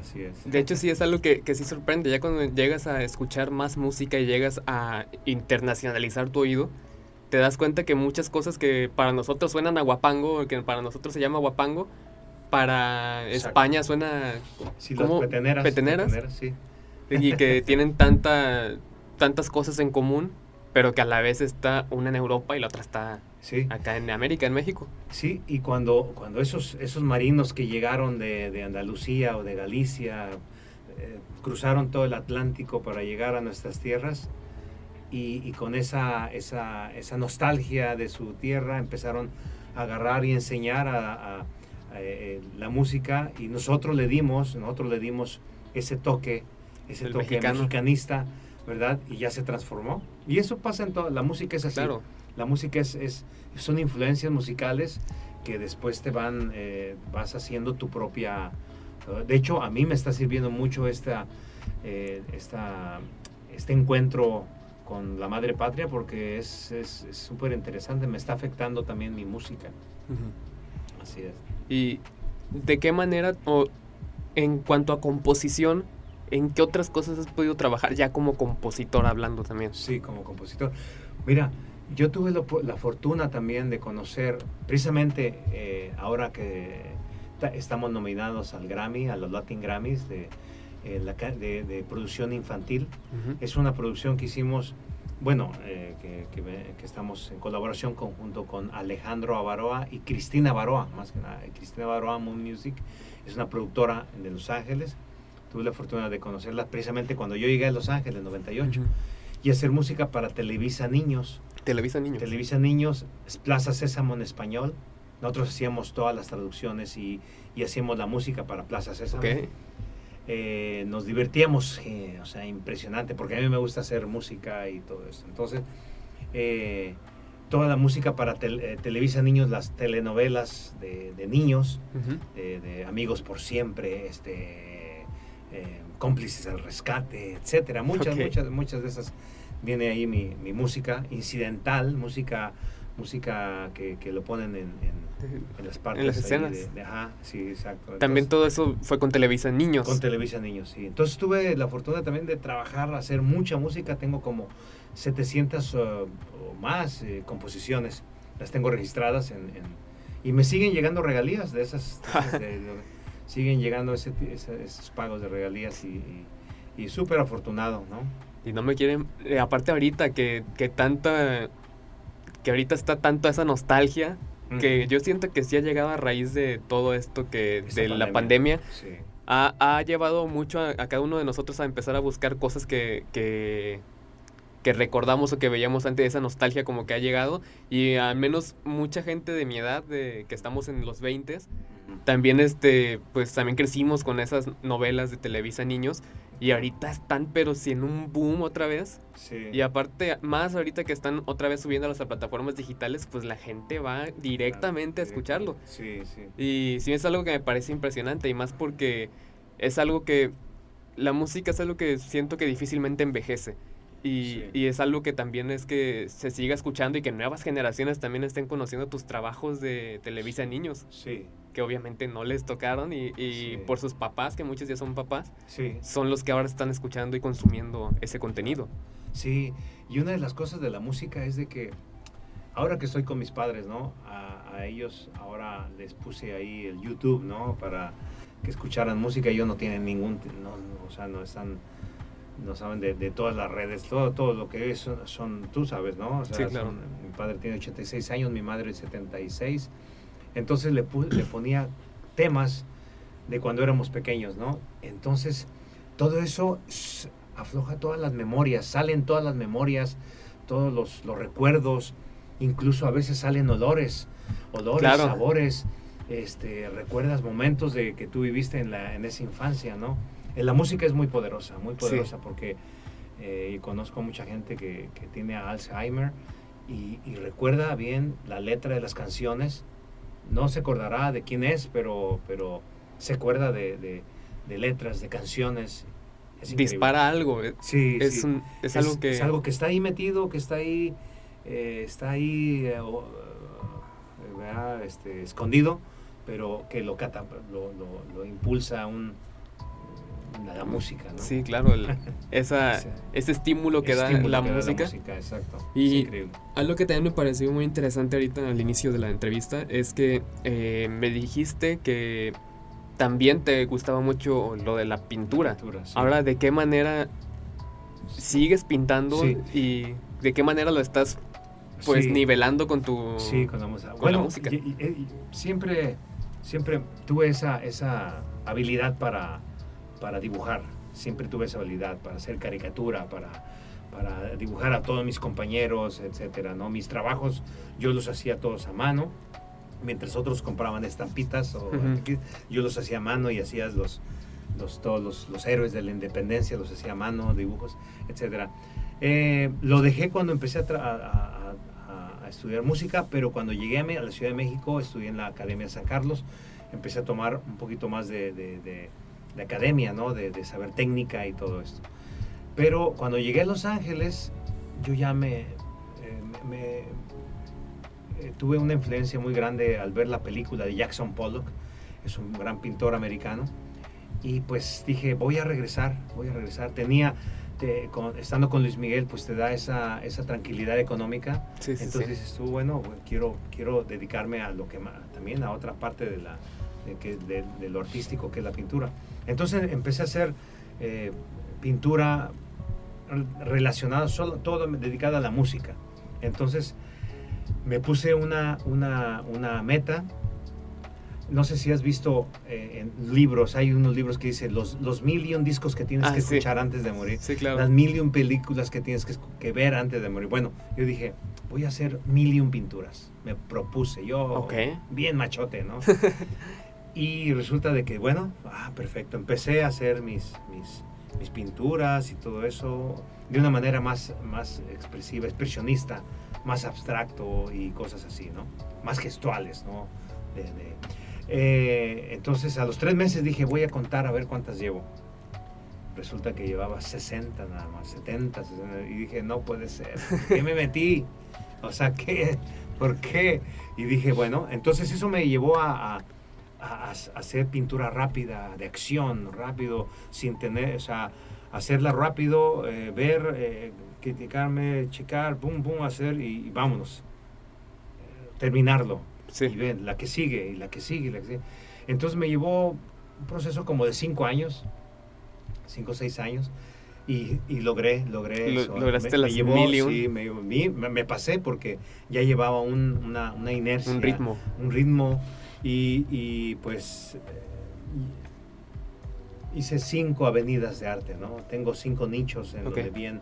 Así es. De hecho sí es algo que, que sí sorprende, ya cuando llegas a escuchar más música y llegas a internacionalizar tu oído, te das cuenta que muchas cosas que para nosotros suenan a guapango, que para nosotros se llama guapango, para Exacto. España suena Sí, las ¿cómo? peteneras. ¿Peteneras? sí. y que tienen tanta, tantas cosas en común, pero que a la vez está una en Europa y la otra está Sí, acá en América, en México. sí, y cuando, cuando esos, esos marinos que llegaron de, de Andalucía o de Galicia eh, cruzaron todo el Atlántico para llegar a nuestras tierras y, y con esa, esa, esa nostalgia de su tierra empezaron a agarrar y enseñar a, a- a, eh, la música y nosotros le dimos, nosotros le dimos ese toque, ese El toque mexicano. mexicanista, ¿verdad? Y ya se transformó. Y eso pasa en toda la música es así. Claro. La música es, es- son influencias musicales que después te van, eh, vas haciendo tu propia... De hecho, a mí me está sirviendo mucho esta, eh, esta, este encuentro con la madre patria porque es súper interesante, me está afectando también mi música. Así es. ¿Y de qué manera, o en cuanto a composición, en qué otras cosas has podido trabajar ya como compositor hablando también? Sí, como compositor. Mira, yo tuve la, fortuna también de conocer, precisamente eh, ahora que ta- estamos nominados al Grammy, a los Latin Grammys de, eh, la ca- de, de producción infantil. Es una producción que hicimos, bueno, eh, que, que ve- que estamos en colaboración conjunto con Alejandro Avaroa y Cristina Avaroa, más que nada. Cristina Avaroa Moon Music es una productora de Los Ángeles. Tuve la fortuna de conocerla precisamente cuando yo llegué a Los Ángeles en 98 Ujú. y hacer música para Televisa Niños. Televisa Niños. Televisa Niños, Plaza Sésamo en español. Nosotros hacíamos todas las traducciones y, y hacíamos la música para Plaza Sésamo. Ok. Eh, nos divertíamos, eh, o sea, impresionante, porque a mí me gusta hacer música y todo eso. Entonces, eh, toda la música para eh, Televisa Niños, las telenovelas de, de niños, Ujú. de, de Amigos por Siempre, este, eh, Cómplices al Rescate, etcétera. Muchas, Ok. muchas, muchas de esas viene ahí mi, mi música incidental, música, música que, que lo ponen en, en- en las partes. las ahí escenas. de- de- ajá, sí, exacto. También Entonces, todo eso fue con Televisa Niños. con Televisa Niños, sí. Entonces tuve la fortuna también de trabajar, hacer mucha música. Tengo como 700 uh, o más eh, composiciones. Las tengo registradas en, en- y me siguen llegando regalías de esas. de esas de- siguen llegando ese, ese- esos pagos de regalías y, y, y súper afortunado, ¿no? Y no me quieren, eh, aparte ahorita que, que tanta, que ahorita está tanto esa nostalgia, que yo siento que sí ha llegado a raíz de todo esto que, Esta de la pandemia, Sí. ha, ha llevado mucho a, a cada uno de nosotros a empezar a buscar cosas que, que, que recordamos o que veíamos antes, esa nostalgia como que ha llegado y al menos mucha gente de mi edad, de que estamos en los 20 también este pues también crecimos con esas novelas de Televisa niños y ahorita están pero si en un boom otra vez. Y aparte más ahorita que están otra vez subiendo a las plataformas digitales, pues la gente va directamente a escucharlo. Sí, sí. Y sí es algo que me parece impresionante y más porque es algo que la música es algo que siento que difícilmente envejece. Y, es algo que también es que se siga escuchando y que nuevas generaciones también estén conociendo tus trabajos de Televisa Niños. Sí. Que obviamente no les tocaron y, por sus papás, que muchos ya son papás, son los que ahora están escuchando y consumiendo ese contenido. Sí, y una de las cosas de la música es de que ahora que estoy con mis padres, ¿no? A, a ellos ahora les puse ahí el YouTube, ¿no? Para que escucharan música. Ellos no tienen ningún, no, o sea, no están no saben de, de, todas las redes, todo, todo lo que es, son, tú sabes, ¿no? O sea, mi padre tiene 86 años, mi madre 76. Entonces le, le ponía temas de cuando éramos pequeños, ¿no? Entonces, todo eso afloja todas las memorias, salen todas las memorias, todos los, los recuerdos, incluso a veces salen olores, olores, sabores, este, recuerdas momentos de que tú viviste en, la, en esa infancia, ¿no? Eh, la música es muy poderosa, muy poderosa porque eh, conozco mucha gente que, que tiene Alzheimer y, recuerda bien la letra de las canciones. No se acordará de quién es, pero, pero se acuerda de, de, letras, de canciones. Dispara algo. Eh, sí, es, es, algo que... Es algo que está ahí metido, que está ahí, está ahí este, escondido, pero que lo, cata, lo, lo, lo impulsa a un, la, música, ¿no? Sí, claro, esa, ese estímulo que, da, la música. exacto. Y algo que también me pareció muy interesante ahorita al inicio de la entrevista es que eh, me dijiste que también te gustaba mucho lo de la pintura. Ahora, ¿de qué manera sigues pintando y de qué manera lo estás pues nivelando con tu sí, con la, música. bueno, música? siempre, siempre tuve esa, esa habilidad para para dibujar. Siempre tuve esa habilidad para hacer caricatura, para, para dibujar a todos mis compañeros, etcétera, ¿no? Mis trabajos yo los hacía todos a mano, mientras otros compraban estampitas, o, yo los hacía a mano y hacías los, los, todos los, héroes de la independencia, los hacía a mano, dibujos, etcétera. Eh, lo dejé cuando empecé a, estudiar música, pero cuando llegué a, la Ciudad de México, estudié en la Academia San Carlos, empecé a tomar un poquito más de de academia, ¿no? De, saber técnica y todo esto. Pero cuando llegué a Los Ángeles, yo ya me, eh, me, eh, tuve una influencia muy grande al ver la película de Jackson Pollock, es un gran pintor americano, y pues dije, voy a regresar, voy a regresar. Tenía, estando con Luis Miguel, pues te da esa, esa tranquilidad económica. Entonces dices tú, bueno, quiero, quiero dedicarme a lo que también a otra parte de, la, de lo artístico que es la pintura. Entonces empecé a hacer eh, pintura relacionada, solo, todo dedicada a la música. Entonces me puse una, una, una meta. No sé si has visto eh, en libros, hay unos libros que dicen los, los million discos que tienes ah, que escuchar antes de morir. Sí, claro. Las million películas que tienes que, que, ver antes de morir. Bueno, yo dije, voy a hacer million pinturas. Me propuse, yo bien machote, ¿no? Y resulta de que, bueno, ah, perfecto, empecé a hacer mis, mis, mis, pinturas y todo eso de una manera más, más expresiva, expresionista, más abstracto y cosas así, ¿no? Más gestuales, ¿no? Eh, entonces a los tres meses dije, voy a contar a ver cuántas llevo. Resulta que llevaba 60 nada más, 70, 60, y dije, no puede ser, ¿qué me metí? O sea, ¿qué? ¿Por qué? Y dije, bueno, entonces eso me llevó a hacer pintura rápida, de acción, rápido, sin tener, o sea, hacerla rápido, eh, ver, eh, criticarme, checar, boom, boom, hacer y, vámonos. terminarlo. Sí. Y ver la que sigue, y la que sigue, y la que sigue. Entonces me llevó un proceso como de cinco años, cinco o seis años. Y, y, logré, logré eso. Lograste me, me llevó, sí, me, me, pasé porque ya llevaba un, una, una, inercia. Un ritmo. Un ritmo y, pues hice cinco avenidas de arte, ¿no? Tengo cinco nichos en donde bien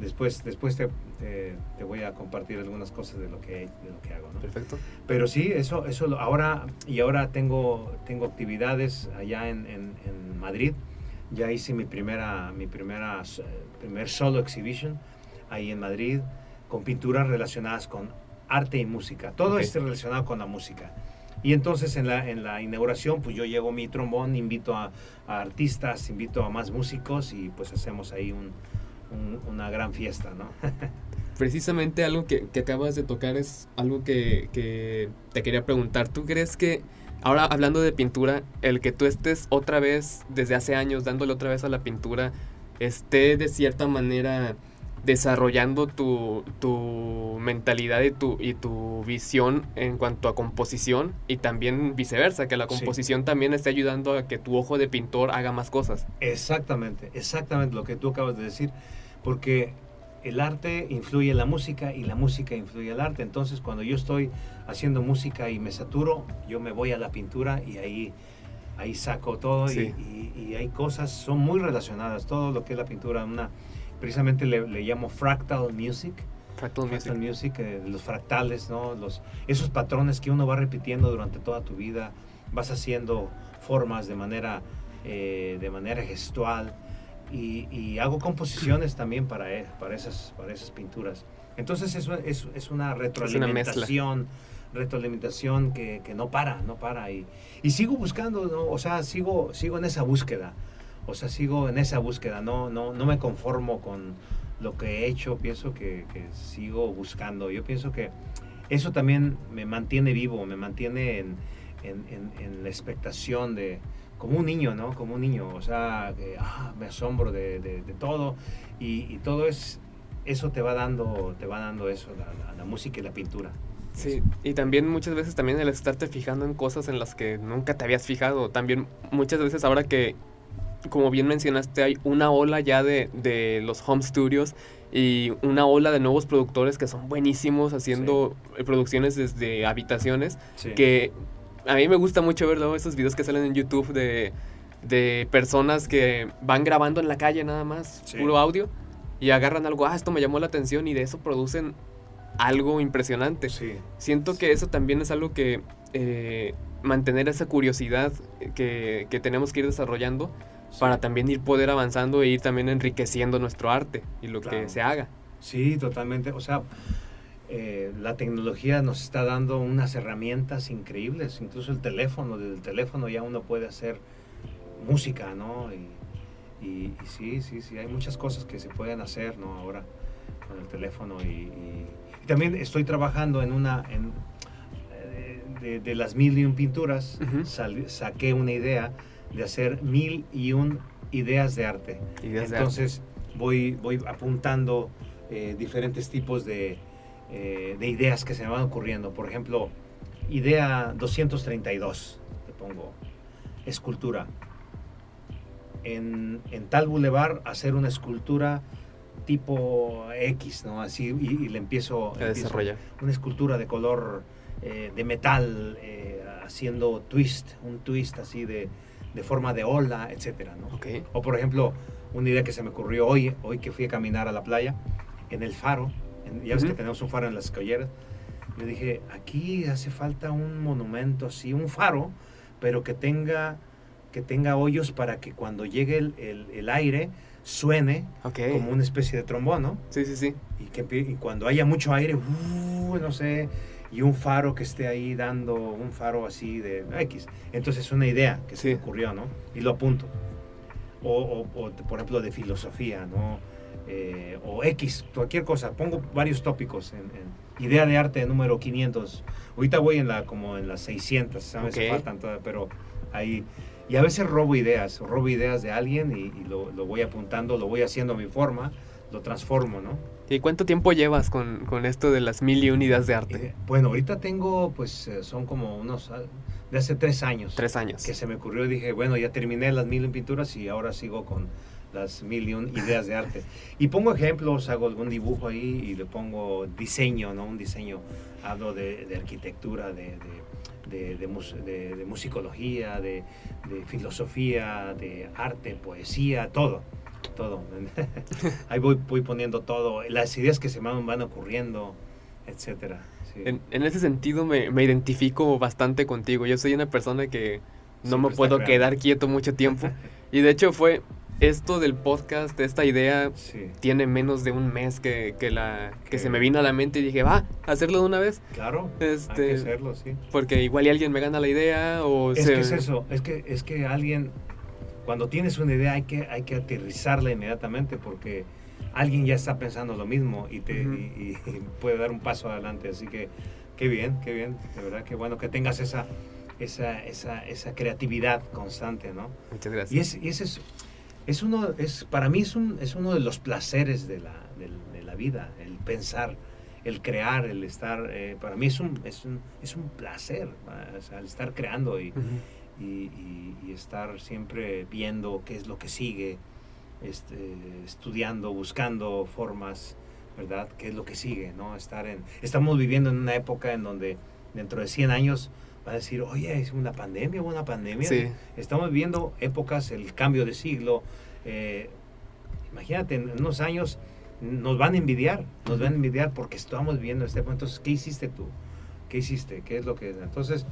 después, después te, te, voy a compartir algunas cosas de lo que, de lo que hago. ¿no? Perfecto. Pero sí, eso, eso ahora, y ahora tengo, tengo actividades allá en, en, en Madrid. Ya hice mi primera, mi primera, primer solo exhibition ahí en Madrid con pinturas relacionadas con arte y música. Todo okay. relacionado con la música. Y entonces en la, en la inauguración, pues yo llevo mi trombón, invito a, artistas, invito a más músicos y pues hacemos ahí un, una gran fiesta, ¿no? Precisamente algo que, que, acabas de tocar es algo que, que, te quería preguntar. ¿Tú crees que, ahora hablando de pintura, el que tú estés otra vez, desde hace años, dándole otra vez a la pintura, esté de cierta manera desarrollando tu, tu mentalidad y tu, y tu visión en cuanto a composición y también viceversa, que la composición sí. también esté ayudando a que tu ojo de pintor haga más cosas. Exactamente, exactamente lo que tú acabas de decir porque el arte influye en la música y la música influye en el arte. Entonces, cuando yo estoy haciendo música y me saturo, yo me voy a la pintura y ahí, ahí saco todo sí. y, y, y, hay cosas, son muy relacionadas, todo lo que es la pintura, una, precisamente le, le llamo fractal music. Fractal, fractal music, music eh, los fractales, ¿no? los, esos patrones que uno va repitiendo durante toda tu vida, vas haciendo formas de manera, eh, de manera gestual y, y, hago composiciones también para, e, para, esas, para esas pinturas. Entonces eso es, es una retroalimentación, es una retroalimentación que, que, no para, no para. Y, y sigo buscando, ¿no? o sea, sigo, sigo en esa búsqueda. O sea, sigo en esa búsqueda, no, no, no me conformo con lo que he hecho, pienso que, sigo buscando. Yo pienso que eso también me mantiene vivo, me mantiene en, en, en, la expectación de, como un niño, ¿no? Como un niño, o sea, que, ah, me asombro de, de, todo y, todo es, eso te va dando, te va dando eso, la, la música y la pintura. Sí, y también muchas veces también el estarte fijando en cosas en las que nunca te habías fijado, también muchas veces ahora que, como bien mencionaste, hay una ola ya de, de los home studios y una ola de nuevos productores que son buenísimos haciendo sí. producciones desde habitaciones sí. que a mí me gusta mucho ver esos videos que salen en YouTube de, de personas que van grabando en la calle nada más, sí. puro audio, y agarran algo, ah, esto me llamó la atención y de eso producen algo impresionante. Siento que eso también es algo que eh, mantener esa curiosidad que, que, tenemos que ir desarrollando. Para también ir poder avanzando e ir también enriqueciendo nuestro arte y lo claro. que se haga. Sí, totalmente. O sea, eh, la tecnología nos está dando unas herramientas increíbles, incluso el teléfono, desde el teléfono ya uno puede hacer música, ¿no? Y, y, y sí, sí, sí, hay muchas cosas que se pueden hacer, ¿no? Ahora con el teléfono y, y también estoy trabajando en una, en, eh, de, de, las mil y un pinturas, uh -huh. sal, saqué una idea de hacer mil y un ideas de arte. Ideas Entonces de arte. Voy, voy apuntando eh, diferentes tipos de eh, de ideas que se me van ocurriendo. Por ejemplo, idea 232, te pongo, escultura. En, en tal bulevar hacer una escultura tipo X, ¿no? Así, y, y le empiezo, a desarrollar. Una escultura de color eh, de metal, haciendo twist, un twist así de, de forma de ola, etcétera, ¿no? Okay. O por ejemplo, una idea que se me ocurrió hoy, hoy que fui a caminar a la playa, en el faro, ya ves uh -huh. que tenemos un faro en las escolleras. Yo dije, aquí hace falta un monumento así, un faro, pero que tenga, que tenga hoyos para que cuando llegue el, el, el aire suene okay. como una especie de trombón, ¿no? Sí, sí, sí. Y, que, y cuando haya mucho aire, uh, no sé, y un faro que esté ahí dando, un faro así de X. Entonces es una idea que se me ocurrió, ¿no? Y lo apunto. O, o, o, por ejemplo, de filosofía, ¿no? eh, o X, cualquier cosa. Pongo varios tópicos en, en, idea de arte número 500. Ahorita voy en la como en las 600, ¿sabes? Okay. Faltan todas, pero ahí y a veces robo ideas, robo ideas de alguien y, y lo, lo, voy apuntando, lo voy haciendo a mi forma, lo transformo, ¿no? ¿Y cuánto tiempo llevas con, con esto de las mil y unidades de arte? Eh, bueno, ahorita tengo, pues eh, son como unos, ah, de hace tres años. Tres años. Que se me ocurrió y dije, bueno, ya terminé las mil en pinturas y ahora sigo con las mil y un ideas de arte. Y pongo ejemplos, hago algún dibujo ahí y le pongo diseño, ¿no? Un diseño, hablo de, de arquitectura, de, de, de, de musicología, de, filosofía, de arte, poesía, todo. Todo. Ahí voy, voy poniendo todo, las ideas que se me van ocurriendo, etcétera. En, ese sentido me, me, identifico bastante contigo. Yo soy una persona que no me puedo quedar quieto mucho tiempo. y de hecho fue esto del podcast, esta idea, tiene menos de un mes que, que la, que se me vino a la mente y dije, va, hacerlo de una vez. Claro, este, hay que hacerlo, sí. Porque igual y alguien me gana la idea o... Es que es eso, es que, es que alguien, cuando tienes una idea hay que, hay que aterrizarla inmediatamente porque alguien ya está pensando lo mismo y, te, y, puede dar un paso adelante. Así que qué bien, qué bien, de verdad, qué bueno que tengas esa, esa, esa, esa creatividad constante, ¿no? Muchas gracias. Y, es, y ese es es uno, es, para mí es, un, es uno de los placeres de la, de, la vida, el pensar, el crear, el estar, eh, para mí es un, es un, es un placer, el estar creando y, y, y, estar siempre viendo qué es lo que sigue, este, estudiando, buscando formas, ¿verdad? ¿Qué es lo que sigue? ¿no? Estar en, estamos viviendo en una época en donde dentro de 100 años va a decir, oye, es una pandemia, una pandemia. Estamos viviendo épocas, el cambio de siglo. Eh, imagínate, en unos años nos van a envidiar, nos van a envidiar porque estamos viviendo este momento. Entonces, ¿qué hiciste tú? ¿Qué hiciste? ¿Qué es lo que...? Entonces,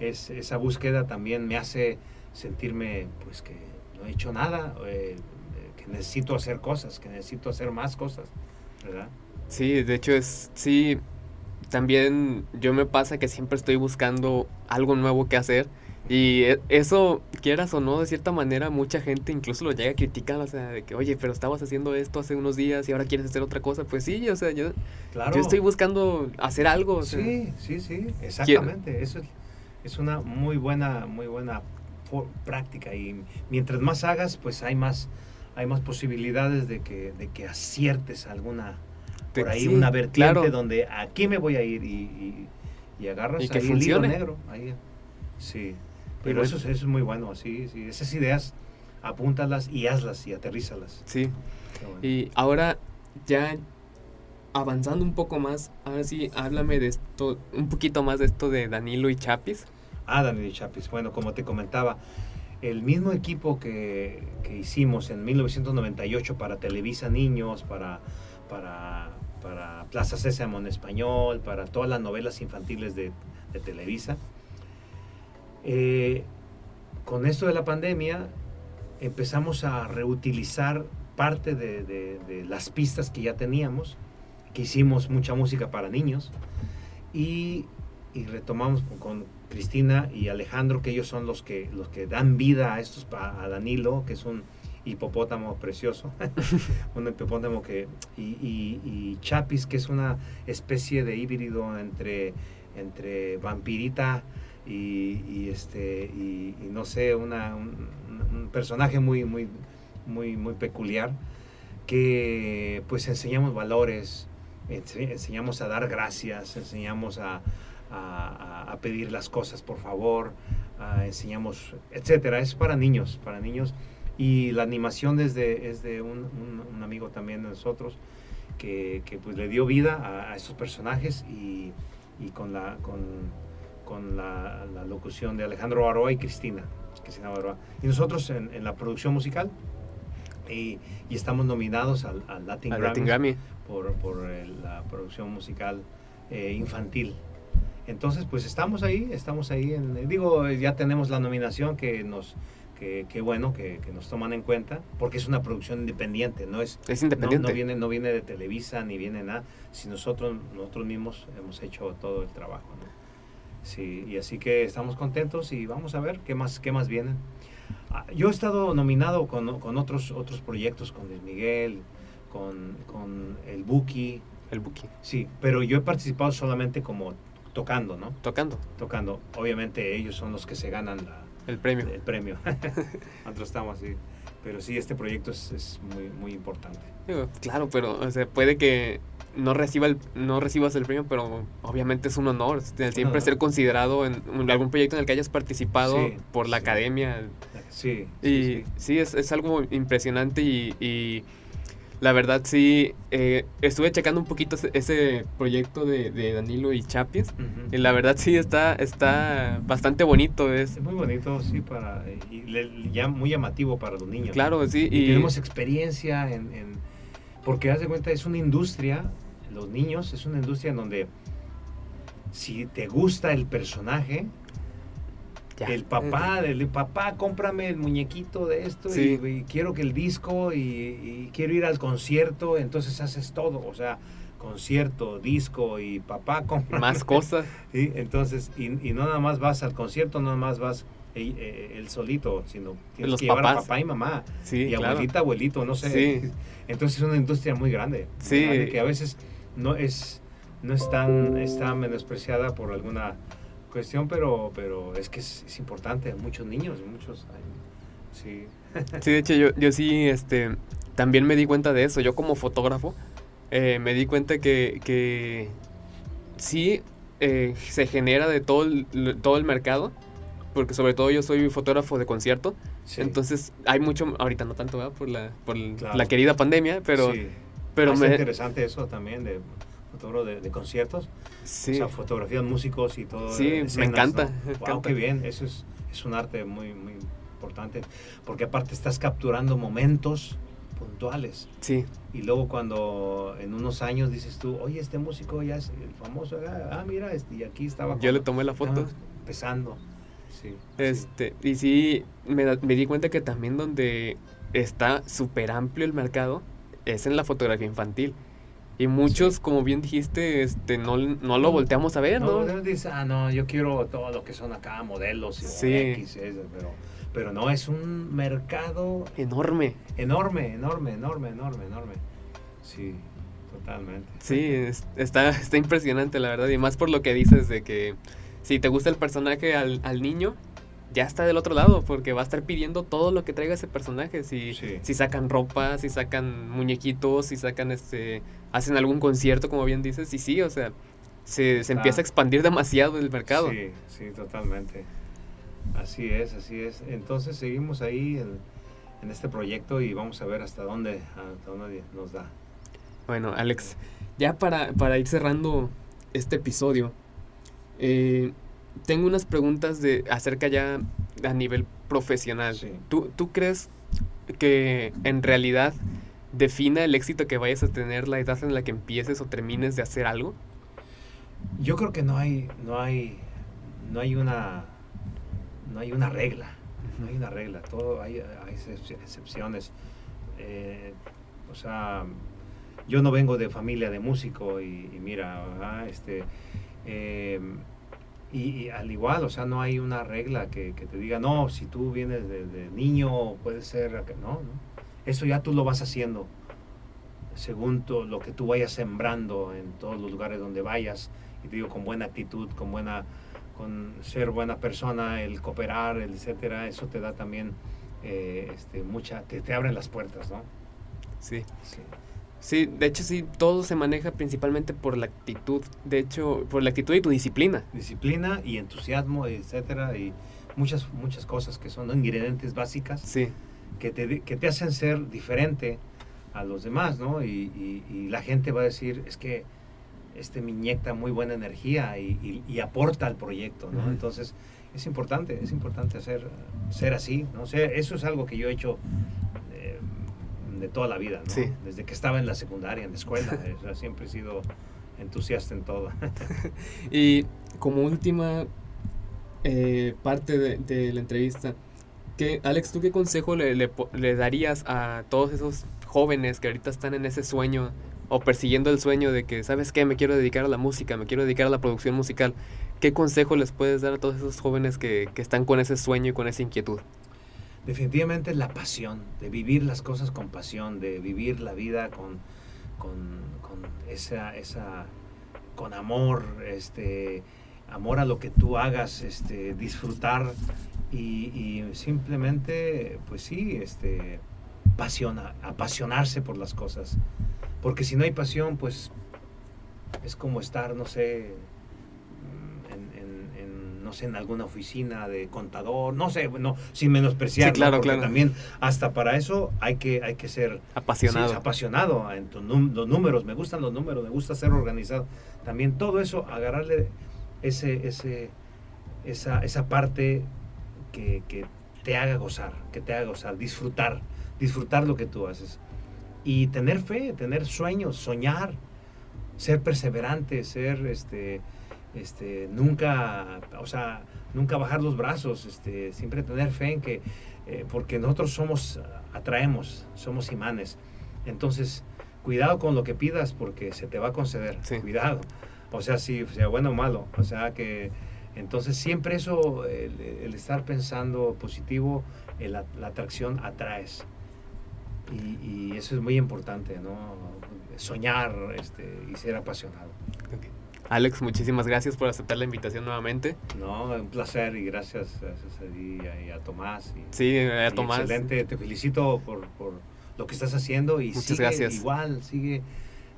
es, esa búsqueda también me hace sentirme, pues, que no he hecho nada, eh, que necesito hacer cosas, que necesito hacer más cosas, ¿verdad? Sí, de hecho es, sí, también yo me pasa que siempre estoy buscando algo nuevo que hacer. Y e, eso, quieras o no, de cierta manera, mucha gente incluso lo llega a criticar, o sea, de que, oye, pero estabas haciendo esto hace unos días y ahora quieres hacer otra cosa. Pues sí, o sea, yo, yo estoy buscando hacer algo. sí, sí, sí, exactamente. Eso es, una muy buena, muy buena práctica. Y mientras más hagas, pues hay más, hay más posibilidades de que, de que aciertes alguna, por ahí una vertiente donde aquí me voy a ir y, y, agarras y que ahí el negro. Ahí, sí, pero eso, es muy bueno, sí, sí, esas ideas apúntalas y hazlas y aterrízalas. Sí, y ahora ya avanzando un poco más, ahora sí, háblame de esto, un poquito más de esto de Danilo y Chapis. Ah, Danilo y Chapis, bueno, como te comentaba, el mismo equipo que, que hicimos en 1998 para Televisa Niños, para, para para Plaza Sésamo en español, para todas las novelas infantiles de, Televisa. Eh, con esto de la pandemia empezamos a reutilizar parte de, las pistas que ya teníamos, que hicimos mucha música para niños, y, retomamos con, Cristina y Alejandro, que ellos son los que, los que dan vida a estos, a Danilo, que es un hipopótamo precioso, un hipopótamo que, y, Chapis, que es una especie de híbrido entre, entre vampirita y, este, y, no sé, una, un, personaje muy, muy, muy, muy peculiar, que pues enseñamos valores, enseñamos a dar gracias, enseñamos a, a, pedir las cosas por favor, enseñamos, etcétera. Es para niños, para niños y la animación es de, es de un, un, amigo también de nosotros que, que, pues le dio vida a, a estos personajes y, y con, la, con, con la, la, locución de Alejandro Baroa y Cristina, Cristina Baroa. Y nosotros en, en la producción musical y, y estamos nominados al, al Latin, Grammy, por, por la producción musical eh, infantil. Entonces, pues estamos ahí, estamos ahí. En, digo, ya tenemos la nominación que nos, que, bueno que, nos toman en cuenta, porque es una producción independiente, no es, es independiente. No, viene, no viene de Televisa ni viene nada, si nosotros, nosotros mismos hemos hecho todo el trabajo. Sí, y así que estamos contentos y vamos a ver qué más, qué más vienen. Ah, yo he estado nominado con, con otros, otros proyectos, con Luis Miguel, con, con el Buki. El Buki. Sí, pero yo he participado solamente como tocando, ¿no? Tocando. Tocando. Obviamente ellos son los que se ganan la, el premio. El premio. Nosotros estamos así. Pero sí, este proyecto es, es muy, muy importante. claro, pero o sea, puede que no, reciba el, no recibas el premio, pero obviamente es un honor siempre ser considerado en, algún proyecto en el que hayas participado por la academia. Sí. Y sí, es, es, algo impresionante y, y La verdad sí, eh, estuve checando un poquito ese, proyecto de, Danilo y Chapis. Y la verdad sí está, está bastante bonito. Es, muy bonito, sí, para, y ya muy llamativo para los niños. Claro, sí. Y, tenemos experiencia en, Porque haz de cuenta, es una industria, los niños, es una industria en donde si te gusta el personaje, el papá, el papá, cómprame el muñequito de esto y, quiero que el disco y, quiero ir al concierto, entonces haces todo, o sea, concierto, disco y papá compra más cosas. ¿sí? Entonces, y, no nada más vas al concierto, no nada más vas el, eh, solito, sino tienes que llevar a papá y mamá y abuelita, abuelito, no sé. Entonces es una industria muy grande, sí. que a veces no es no es tan está menospreciada por alguna cuestión, pero, pero es que es, importante, muchos niños, muchos... Sí. sí, de hecho yo, yo sí, este, también me di cuenta de eso, yo como fotógrafo, eh, me di cuenta que, que sí eh, se genera de todo el, todo el mercado, porque sobre todo yo soy fotógrafo de concierto, entonces hay mucho, ahorita no tanto, por, la, por la querida pandemia, pero... pero ah, me... interesante eso también de de, conciertos. Sí. O sea, fotografías, músicos y todo. Sí, me encanta. Wow, qué bien. Eso es, es un arte muy, muy importante. Porque aparte estás capturando momentos puntuales. Sí. Y luego cuando en unos años dices tú, oye, este músico ya es el famoso, ah, ah mira, este, y aquí estaba. Yo le tomé la foto. Empezando. Sí. Este, y sí, me, me di cuenta que también donde está súper amplio el mercado es en la fotografía infantil. Y muchos, como bien dijiste, este, no, no lo volteamos a ver, ¿no? No, dice, ah, no, yo quiero todo lo que son acá modelos y sí. X, pero, pero no, es un mercado... Enorme. Enorme, enorme, enorme, enorme, enorme. Sí, totalmente. Sí, está, está impresionante, la verdad, y más por lo que dices de que si te gusta el personaje al, al niño, ya está del otro lado, porque va a estar pidiendo todo lo que traiga ese personaje. Si, si sacan ropa, si sacan muñequitos, si sacan este. hacen algún concierto, como bien dices, y sí, o sea, se, se empieza a expandir demasiado el mercado. Sí, sí, totalmente. Así es, así es. Entonces seguimos ahí en, en este proyecto y vamos a ver hasta dónde, hasta dónde nos da. Bueno, Alex, ya para, para ir cerrando este episodio, eh, tengo unas preguntas de acerca ya a nivel profesional. ¿Tú, ¿Tú crees que en realidad defina el éxito que vayas a tener la edad en la que empieces o termines de hacer algo? Yo creo que no hay, no hay, no hay una, no hay una regla. No hay una regla. Todo hay, hay excepciones. Eh, o sea, yo no vengo de familia de músico y, mira, este, eh, y, al igual, o sea, no hay una regla que, te diga, no, si tú vienes de, niño, puede ser, no, no. Eso ya tú lo vas haciendo según lo que tú vayas sembrando en todos los lugares donde vayas. Y te digo, con buena actitud, con buena, con ser buena persona, el cooperar, el etcétera, eso te da también eh, este, mucha, te, te abren las puertas, ¿no? Sí. sí. Sí, de hecho sí, todo se maneja principalmente por la actitud, de hecho, por la actitud y tu disciplina. Disciplina y entusiasmo, etcétera, y muchas, muchas cosas que son ingredientes básicas sí. que, te, que te hacen ser diferente a los demás, ¿no? Y, y, la gente va a decir, es que este me inyecta muy buena energía y, y aporta al proyecto, ¿no? Entonces, es importante, es importante hacer, ser así, ¿no? sé eso es algo que yo he hecho de toda la vida, ¿no? Desde que estaba en la secundaria, en la escuela, siempre he sido entusiasta en todo. y como última eh, parte de, la entrevista, ¿qué, Alex, ¿tú qué consejo le, le, darías a todos esos jóvenes que ahorita están en ese sueño o persiguiendo el sueño de que, ¿sabes qué? Me quiero dedicar a la música, me quiero dedicar a la producción musical. ¿Qué consejo les puedes dar a todos esos jóvenes que, que están con ese sueño y con esa inquietud? Definitivamente la pasión, de vivir las cosas con pasión, de vivir la vida con, con, esa, esa, con amor, este, amor a lo que tú hagas, este, disfrutar y, simplemente, pues sí, este, pasiona, apasionarse por las cosas. Porque si no hay pasión, pues es como estar, no sé, no sé, en alguna oficina de contador, no sé, no, sin menospreciar, Sí, claro, ¿no? Porque claro. también hasta para eso hay que, hay que ser Apasionado. Sí, apasionado en tu los números, me gustan los números, me gusta ser organizado. También todo eso, agarrarle ese, ese, esa, esa parte que, que te haga gozar, que te haga gozar, disfrutar, disfrutar lo que tú haces. Y tener fe, tener sueños, soñar, ser perseverante, ser este, este, nunca, o sea, nunca bajar los brazos, este, siempre tener fe en que, eh, porque nosotros somos, atraemos, somos imanes. Entonces, cuidado con lo que pidas porque se te va a conceder. Sí. Cuidado. O sea, si sea bueno o malo. O sea que, entonces siempre eso, el, el estar pensando positivo, el a- la atracción atraes. Y, y eso es muy importante, ¿no? Soñar este, y ser apasionado. Ok. Alex, muchísimas gracias por aceptar la invitación nuevamente. No, un placer y gracias, gracias a ti y a, Tomás. Y, Sí, a Tomás. Excelente, te felicito por, por lo que estás haciendo y Muchas sigue gracias. igual, sigue,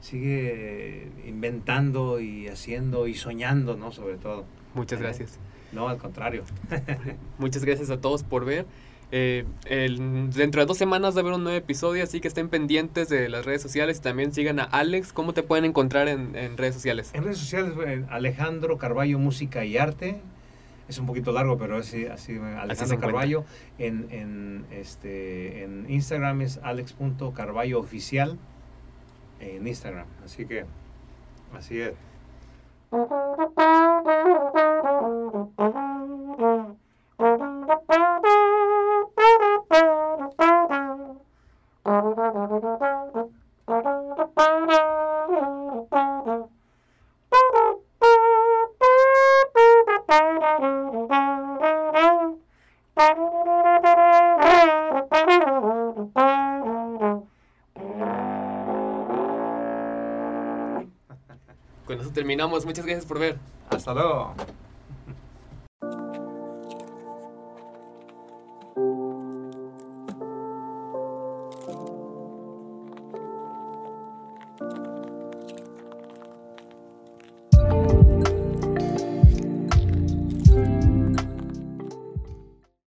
sigue inventando y haciendo y soñando, ¿no? Sobre todo. Muchas Eh, gracias. No, al contrario. Muchas gracias a todos por ver. Eh, el- dentro de dos semanas va a haber un nuevo episodio, así que estén pendientes de las redes sociales y también sigan a Alex. ¿Cómo te pueden encontrar en, en redes sociales? En redes sociales, Alejandro Carballo Música y Arte. Es un poquito largo, pero así, así eh, se Alejandro encuentra. Carballo. En, en, este, en Instagram es alex.carballo oficial. En Instagram. Así que, así es. Con eso terminamos. Muchas gracias por ver. Hasta luego.